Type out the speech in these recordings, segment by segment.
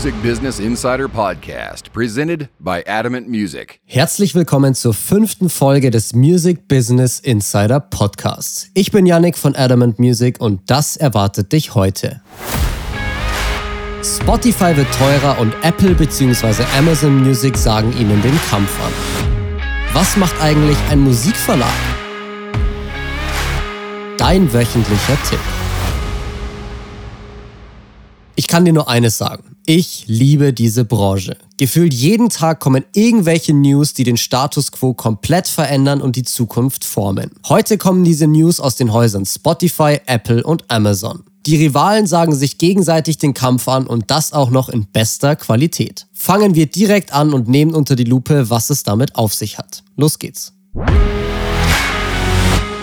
Music Business Insider Podcast, presented by Adamant Music. Herzlich willkommen zur fünften Folge des Music Business Insider Podcasts. Ich bin Yannick von Adamant Music und das erwartet dich heute. Spotify wird teurer und Apple bzw. Amazon Music sagen ihnen den Kampf an. Was macht eigentlich ein Musikverlag? Dein wöchentlicher Tipp. Ich kann dir nur eines sagen. Ich liebe diese Branche. Gefühlt jeden Tag kommen irgendwelche News, die den Status quo komplett verändern und die Zukunft formen. Heute kommen diese News aus den Häusern Spotify, Apple und Amazon. Die Rivalen sagen sich gegenseitig den Kampf an und das auch noch in bester Qualität. Fangen wir direkt an und nehmen unter die Lupe, was es damit auf sich hat. Los geht's.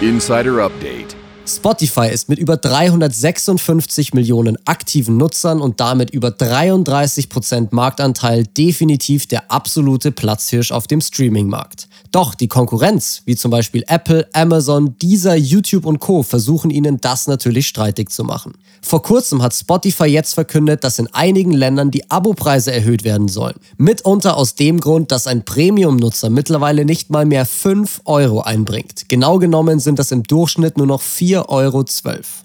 Insider Update. Spotify ist mit über 356 Millionen aktiven Nutzern und damit über 33% Marktanteil definitiv der absolute Platzhirsch auf dem Streaming-Markt. Doch die Konkurrenz, wie zum Beispiel Apple, Amazon, Deezer, YouTube und Co., versuchen ihnen das natürlich streitig zu machen. Vor kurzem hat Spotify jetzt verkündet, dass in einigen Ländern die Abopreise erhöht werden sollen. Mitunter aus dem Grund, dass ein Premium-Nutzer mittlerweile nicht mal mehr 5 Euro einbringt. Genau genommen sind das im Durchschnitt nur noch 4,12 Euro.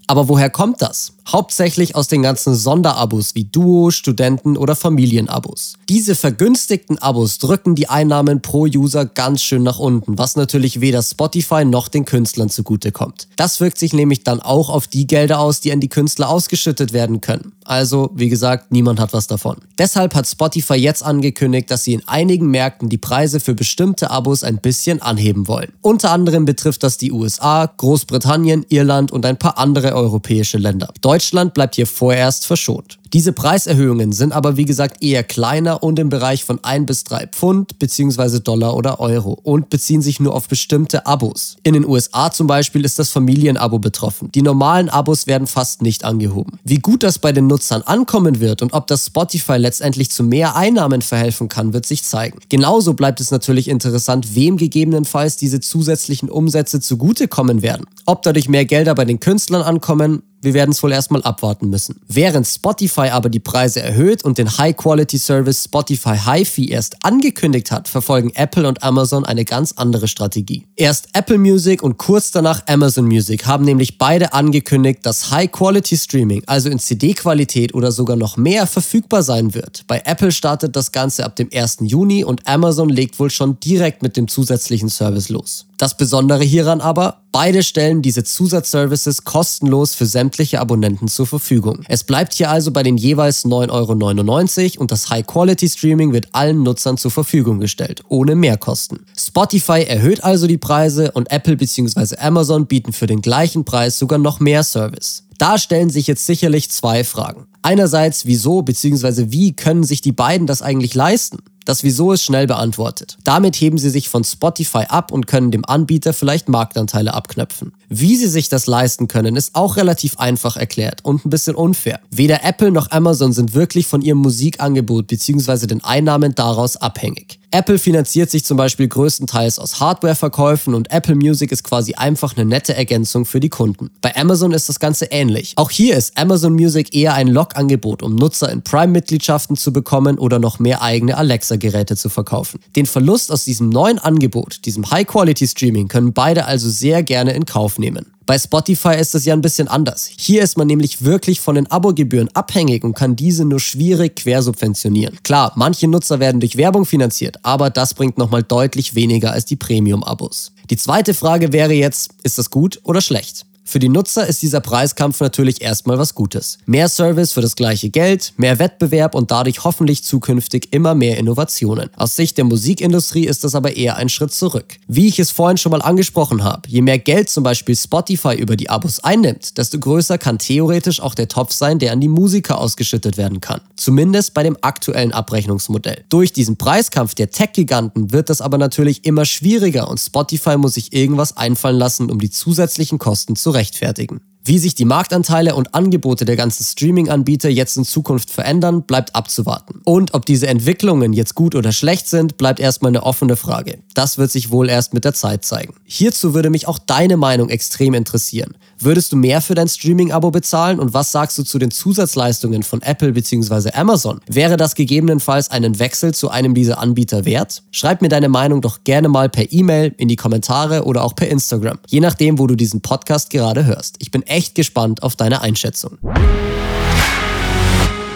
Aber woher kommt das? Hauptsächlich aus den ganzen Sonderabos wie Duo, Studenten oder Familienabos. Diese vergünstigten Abos drücken die Einnahmen pro User ganz schön nach unten, was natürlich weder Spotify noch den Künstlern zugutekommt. Das wirkt sich nämlich dann auch auf die Gelder aus, die an die Künstler ausgeschüttet werden können. Also, wie gesagt, niemand hat was davon. Deshalb hat Spotify jetzt angekündigt, dass sie in einigen Märkten die Preise für bestimmte Abos ein bisschen anheben wollen. Unter anderem betrifft das die USA, Großbritannien, Irland und ein paar andere europäische Länder. Deutschland bleibt hier vorerst verschont. Diese Preiserhöhungen sind aber wie gesagt eher kleiner und im Bereich von 1 bis 3 Pfund bzw. Dollar oder Euro und beziehen sich nur auf bestimmte Abos. In den USA zum Beispiel ist das Familienabo betroffen. Die normalen Abos werden fast nicht angehoben. Wie gut das bei den Nutzern ankommen wird und ob das Spotify letztendlich zu mehr Einnahmen verhelfen kann, wird sich zeigen. Genauso bleibt es natürlich interessant, wem gegebenenfalls diese zusätzlichen Umsätze zugutekommen werden. Ob dadurch mehr Gelder bei den Künstlern ankommen, wir werden es wohl erstmal abwarten müssen. Während Spotify aber die Preise erhöht und den High-Quality-Service Spotify HiFi erst angekündigt hat, verfolgen Apple und Amazon eine ganz andere Strategie. Erst Apple Music und kurz danach Amazon Music haben nämlich beide angekündigt, dass High-Quality-Streaming, also in CD-Qualität oder sogar noch mehr, verfügbar sein wird. Bei Apple startet das Ganze ab dem 1. Juni und Amazon legt wohl schon direkt mit dem zusätzlichen Service los. Das Besondere hieran aber, beide stellen diese Zusatzservices kostenlos für sämtliche Abonnenten zur Verfügung. Es bleibt hier also bei den jeweils 9,99 Euro und das High-Quality-Streaming wird allen Nutzern zur Verfügung gestellt, ohne Mehrkosten. Spotify erhöht also die Preise und Apple bzw. Amazon bieten für den gleichen Preis sogar noch mehr Service. Da stellen sich jetzt sicherlich zwei Fragen. Einerseits, wieso bzw. wie können sich die beiden das eigentlich leisten? Das Wieso ist schnell beantwortet. Damit heben sie sich von Spotify ab und können dem Anbieter vielleicht Marktanteile abknöpfen. Wie sie sich das leisten können, ist auch relativ einfach erklärt und ein bisschen unfair. Weder Apple noch Amazon sind wirklich von ihrem Musikangebot bzw. den Einnahmen daraus abhängig. Apple finanziert sich zum Beispiel größtenteils aus Hardwareverkäufen und Apple Music ist quasi einfach eine nette Ergänzung für die Kunden. Bei Amazon ist das Ganze ähnlich. Auch hier ist Amazon Music eher ein Log-Angebot, um Nutzer in Prime-Mitgliedschaften zu bekommen oder noch mehr eigene Alexa-Geräte zu verkaufen. Den Verlust aus diesem neuen Angebot, diesem High-Quality-Streaming, können beide also sehr gerne in Kauf nehmen. Bei Spotify ist es ja ein bisschen anders. Hier ist man nämlich wirklich von den Abogebühren abhängig und kann diese nur schwierig quersubventionieren. Klar, manche Nutzer werden durch Werbung finanziert, aber das bringt nochmal deutlich weniger als die Premium-Abos. Die zweite Frage wäre jetzt, ist das gut oder schlecht? Für die Nutzer ist dieser Preiskampf natürlich erstmal was Gutes. Mehr Service für das gleiche Geld, mehr Wettbewerb und dadurch hoffentlich zukünftig immer mehr Innovationen. Aus Sicht der Musikindustrie ist das aber eher ein Schritt zurück. Wie ich es vorhin schon mal angesprochen habe, je mehr Geld zum Beispiel Spotify über die Abos einnimmt, desto größer kann theoretisch auch der Topf sein, der an die Musiker ausgeschüttet werden kann. Zumindest bei dem aktuellen Abrechnungsmodell. Durch diesen Preiskampf der Tech-Giganten wird das aber natürlich immer schwieriger und Spotify muss sich irgendwas einfallen lassen, um die zusätzlichen Kosten zu rechtfertigen. Wie sich die Marktanteile und Angebote der ganzen Streaming-Anbieter jetzt in Zukunft verändern, bleibt abzuwarten. Und ob diese Entwicklungen jetzt gut oder schlecht sind, bleibt erstmal eine offene Frage. Das wird sich wohl erst mit der Zeit zeigen. Hierzu würde mich auch deine Meinung extrem interessieren. Würdest du mehr für dein Streaming-Abo bezahlen und was sagst du zu den Zusatzleistungen von Apple bzw. Amazon? Wäre das gegebenenfalls einen Wechsel zu einem dieser Anbieter wert? Schreib mir deine Meinung doch gerne mal per E-Mail, in die Kommentare oder auch per Instagram, je nachdem, wo du diesen Podcast gerade hörst. Ich bin echt gespannt auf deine Einschätzung.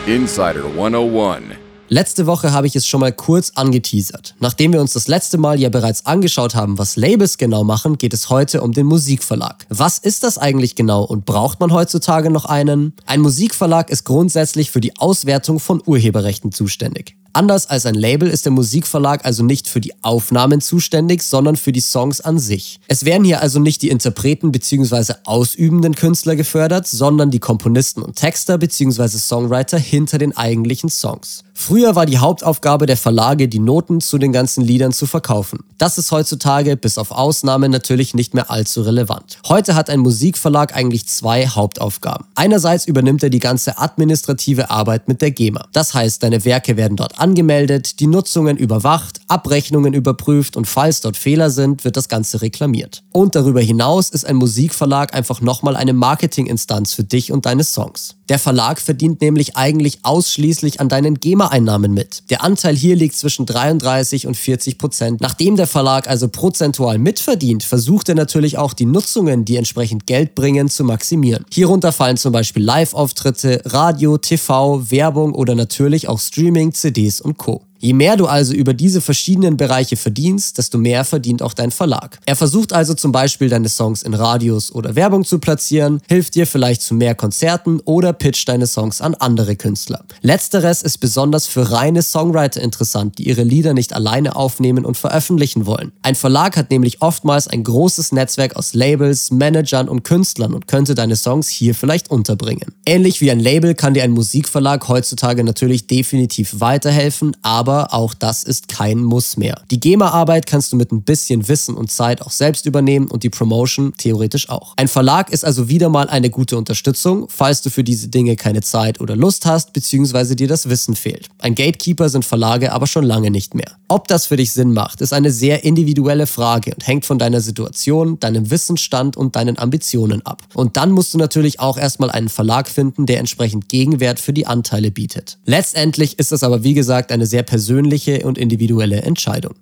Insider 101 Letzte Woche habe ich es schon mal kurz angeteasert. Nachdem wir uns das letzte Mal ja bereits angeschaut haben, was Labels genau machen, geht es heute um den Musikverlag. Was ist das eigentlich genau und braucht man heutzutage noch einen? Ein Musikverlag ist grundsätzlich für die Auswertung von Urheberrechten zuständig. Anders als ein Label ist der Musikverlag also nicht für die Aufnahmen zuständig, sondern für die Songs an sich. Es werden hier also nicht die Interpreten bzw. ausübenden Künstler gefördert, sondern die Komponisten und Texter bzw. Songwriter hinter den eigentlichen Songs. Früher war die Hauptaufgabe der Verlage, die Noten zu den ganzen Liedern zu verkaufen. Das ist heutzutage, bis auf Ausnahmen, natürlich nicht mehr allzu relevant. Heute hat ein Musikverlag eigentlich zwei Hauptaufgaben. Einerseits übernimmt er die ganze administrative Arbeit mit der GEMA. Das heißt, deine Werke werden dort angemeldet, die Nutzungen überwacht, Abrechnungen überprüft und falls dort Fehler sind, wird das Ganze reklamiert. Und darüber hinaus ist ein Musikverlag einfach nochmal eine Marketinginstanz für dich und deine Songs. Der Verlag verdient nämlich eigentlich ausschließlich an deinen GEMA-Einnahmen mit. Der Anteil hier liegt zwischen 33 und 40 Prozent. Nachdem der Verlag also prozentual mitverdient, versucht er natürlich auch die Nutzungen, die entsprechend Geld bringen, zu maximieren. Hierunter fallen zum Beispiel Live-Auftritte, Radio, TV, Werbung oder natürlich auch Streaming, CDs und Co. Je mehr du also über diese verschiedenen Bereiche verdienst, desto mehr verdient auch dein Verlag. Er versucht also zum Beispiel deine Songs in Radios oder Werbung zu platzieren, hilft dir vielleicht zu mehr Konzerten oder pitcht deine Songs an andere Künstler. Letzteres ist besonders für reine Songwriter interessant, die ihre Lieder nicht alleine aufnehmen und veröffentlichen wollen. Ein Verlag hat nämlich oftmals ein großes Netzwerk aus Labels, Managern und Künstlern und könnte deine Songs hier vielleicht unterbringen. Ähnlich wie ein Label kann dir ein Musikverlag heutzutage natürlich definitiv weiterhelfen, aber aber auch das ist kein Muss mehr. Die GEMA-Arbeit kannst du mit ein bisschen Wissen und Zeit auch selbst übernehmen und die Promotion theoretisch auch. Ein Verlag ist also wieder mal eine gute Unterstützung, falls du für diese Dinge keine Zeit oder Lust hast, beziehungsweise dir das Wissen fehlt. Ein Gatekeeper sind Verlage aber schon lange nicht mehr. Ob das für dich Sinn macht, ist eine sehr individuelle Frage und hängt von deiner Situation, deinem Wissensstand und deinen Ambitionen ab. Und dann musst du natürlich auch erstmal einen Verlag finden, der entsprechend Gegenwert für die Anteile bietet. Letztendlich ist es aber wie gesagt eine sehr persönliche persönliche und individuelle Entscheidung.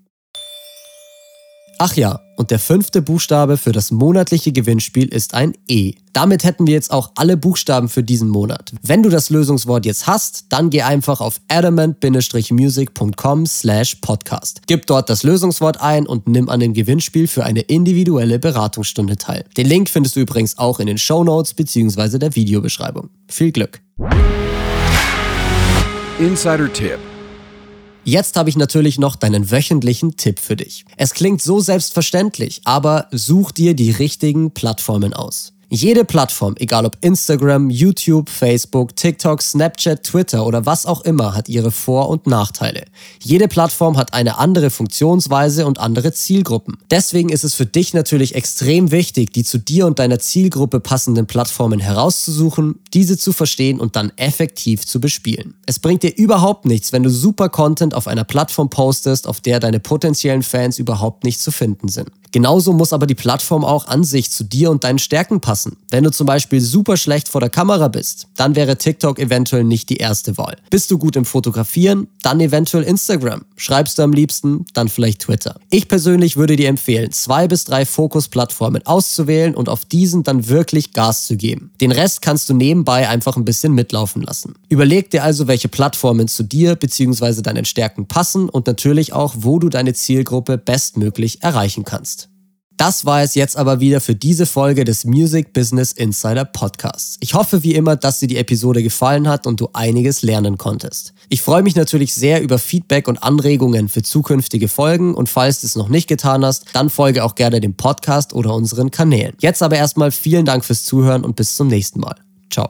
Ach ja, und der fünfte Buchstabe für das monatliche Gewinnspiel ist ein E. Damit hätten wir jetzt auch alle Buchstaben für diesen Monat. Wenn du das Lösungswort jetzt hast, dann geh einfach auf adamant-music.com slash podcast. Gib dort das Lösungswort ein und nimm an dem Gewinnspiel für eine individuelle Beratungsstunde teil. Den Link findest du übrigens auch in den Show Notes bzw. der Videobeschreibung. Viel Glück! Insider-Tipp Jetzt habe ich natürlich noch deinen wöchentlichen Tipp für dich. Es klingt so selbstverständlich, aber such dir die richtigen Plattformen aus. Jede Plattform, egal ob Instagram, YouTube, Facebook, TikTok, Snapchat, Twitter oder was auch immer, hat ihre Vor- und Nachteile. Jede Plattform hat eine andere Funktionsweise und andere Zielgruppen. Deswegen ist es für dich natürlich extrem wichtig, die zu dir und deiner Zielgruppe passenden Plattformen herauszusuchen, diese zu verstehen und dann effektiv zu bespielen. Es bringt dir überhaupt nichts, wenn du super Content auf einer Plattform postest, auf der deine potenziellen Fans überhaupt nicht zu finden sind. Genauso muss aber die Plattform auch an sich zu dir und deinen Stärken passen. Wenn du zum Beispiel super schlecht vor der Kamera bist, dann wäre TikTok eventuell nicht die erste Wahl. Bist du gut im Fotografieren, dann eventuell Instagram. Schreibst du am liebsten, dann vielleicht Twitter. Ich persönlich würde dir empfehlen, zwei bis drei Fokusplattformen auszuwählen und auf diesen dann wirklich Gas zu geben. Den Rest kannst du nebenbei einfach ein bisschen mitlaufen lassen. Überleg dir also, welche Plattformen zu dir bzw. deinen Stärken passen und natürlich auch, wo du deine Zielgruppe bestmöglich erreichen kannst. Das war es jetzt aber wieder für diese Folge des Music Business Insider Podcasts. Ich hoffe wie immer, dass dir die Episode gefallen hat und du einiges lernen konntest. Ich freue mich natürlich sehr über Feedback und Anregungen für zukünftige Folgen und falls du es noch nicht getan hast, dann folge auch gerne dem Podcast oder unseren Kanälen. Jetzt aber erstmal vielen Dank fürs Zuhören und bis zum nächsten Mal. Ciao.